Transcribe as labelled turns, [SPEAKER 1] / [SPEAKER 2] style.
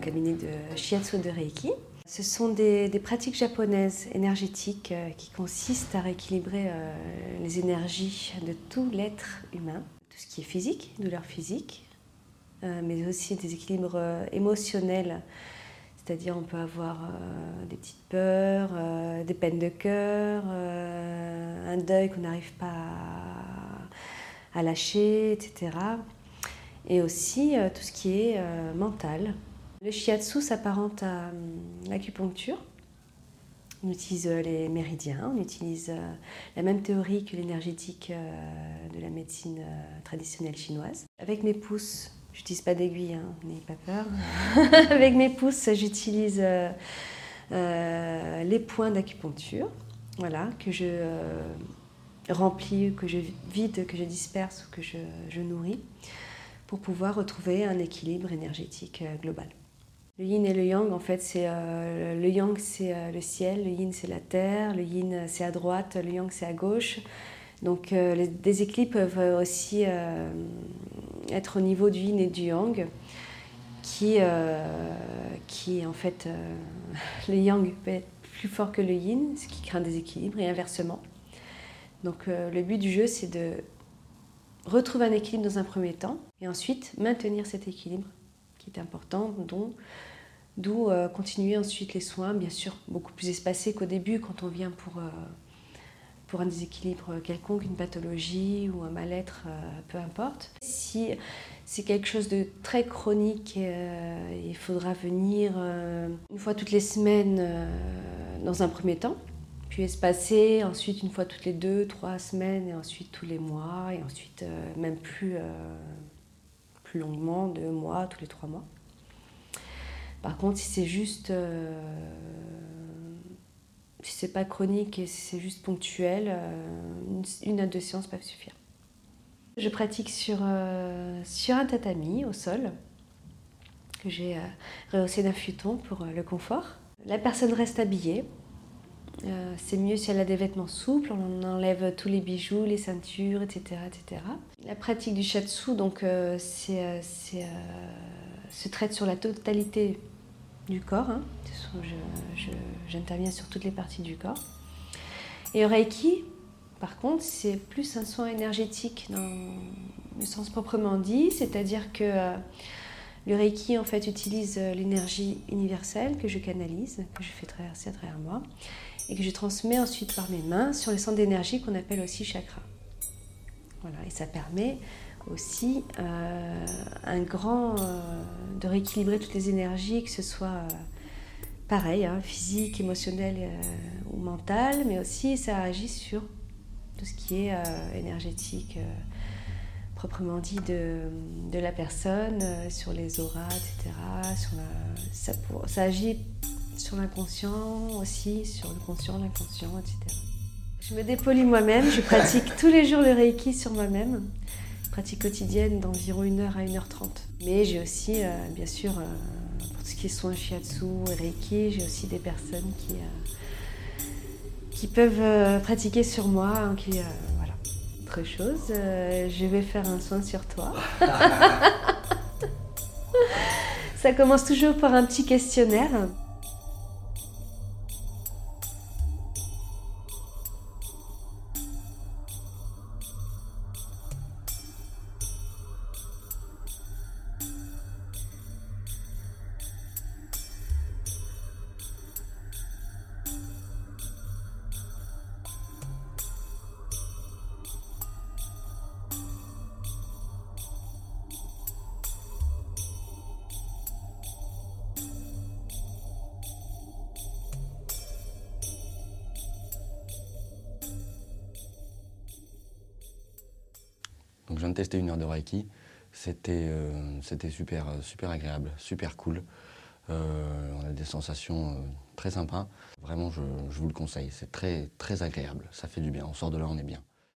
[SPEAKER 1] cabinet de Shiatsu de Reiki. Ce sont des, pratiques japonaises énergétiques euh, qui consistent à rééquilibrer euh, les énergies de tout l'être humain, tout ce qui est physique, douleur physique, euh, mais aussi des équilibres émotionnels. C'est-à-dire on peut avoir des petites peurs, des peines de cœur, un deuil qu'on n'arrive pas à, à, lâcher, etc. Et aussi tout ce qui est mental, le shiatsu s'apparente à hum, l'acupuncture. On utilise euh, les méridiens, on utilise euh, la même théorie que l'énergétique euh, de la médecine traditionnelle chinoise. Avec mes pouces, j'utilise pas d'aiguille, hein, n'ayez pas peur. Avec mes pouces, j'utilise les points d'acupuncture, voilà, que je remplis, que je vide, que je disperse ou que je nourris, pour pouvoir retrouver un équilibre énergétique global. Le yin et le yang, en fait, c'est euh, le yang c'est euh, le ciel, le yin c'est la terre, le yin c'est à droite, le yang c'est à gauche. Donc euh, les déséquilibres peuvent aussi être au niveau du yin et du yang, qui, qui en fait, le yang peut être plus fort que le yin, ce qui crée un déséquilibre, et inversement. Donc le but du jeu, c'est de retrouver un équilibre dans un premier temps, et ensuite maintenir cet équilibre qui est important, dont D'où euh, continuer ensuite les soins, bien sûr, beaucoup plus espacés qu'au début quand on vient pour, euh, pour un déséquilibre quelconque, une pathologie ou un mal-être, euh, peu importe. Si c'est quelque chose de très chronique, il faudra venir une fois toutes les semaines dans un premier temps, puis espacer, ensuite une fois toutes les deux, trois semaines, et ensuite tous les mois, et ensuite même plus, plus longuement, deux mois, tous les trois mois. Par contre, si c'est juste. Euh, si c'est pas chronique et si c'est juste ponctuel, euh, une, à deux séances peuvent suffire. Je pratique sur, euh, sur un tatami au sol que j'ai rehaussé d'un futon pour le confort. La personne reste habillée. C'est mieux si elle a des vêtements souples, on enlève tous les bijoux, les ceintures, etc. etc. La pratique du shatsu, donc, c'est, se traite sur la totalité du corps. Hein. J'interviens sur toutes les parties du corps. Et Reiki, par contre, c'est plus un soin énergétique dans le sens proprement dit, c'est-à-dire que euh, le Reiki en fait utilise euh, l'énergie universelle que je canalise, que je fais traverser à travers moi, et que je transmets ensuite par mes mains sur les centres d'énergie qu'on appelle aussi chakras. Voilà, et ça permet aussi euh, un grand euh, de rééquilibrer toutes les énergies, que ce soit pareil, hein, physique, émotionnel ou mental, mais aussi ça agit sur tout ce qui est énergétique proprement dit de, de, la personne, sur les auras, etc. Sur ça, ça agit sur l'inconscient aussi, sur le conscient, l'inconscient, etc. Je me dépolis moi-même, je pratique tous les jours le Reiki sur moi-même pratique quotidienne d'environ 1h à 1h30. Mais j'ai aussi, euh, bien sûr, euh, pour ce qui est soins shiatsu et reiki, j'ai aussi des personnes qui, euh, qui peuvent pratiquer sur moi. Hein, qui. Autre chose, je vais faire un soin sur toi. Ça commence toujours par un petit questionnaire.
[SPEAKER 2] Je viens de tester une heure de Reiki. C'était euh, super, super agréable, super cool. Euh, on a des sensations euh, très sympas. Vraiment, je, je vous le conseille. C'est très, très agréable. Ça fait du bien. On sort de là, on est bien.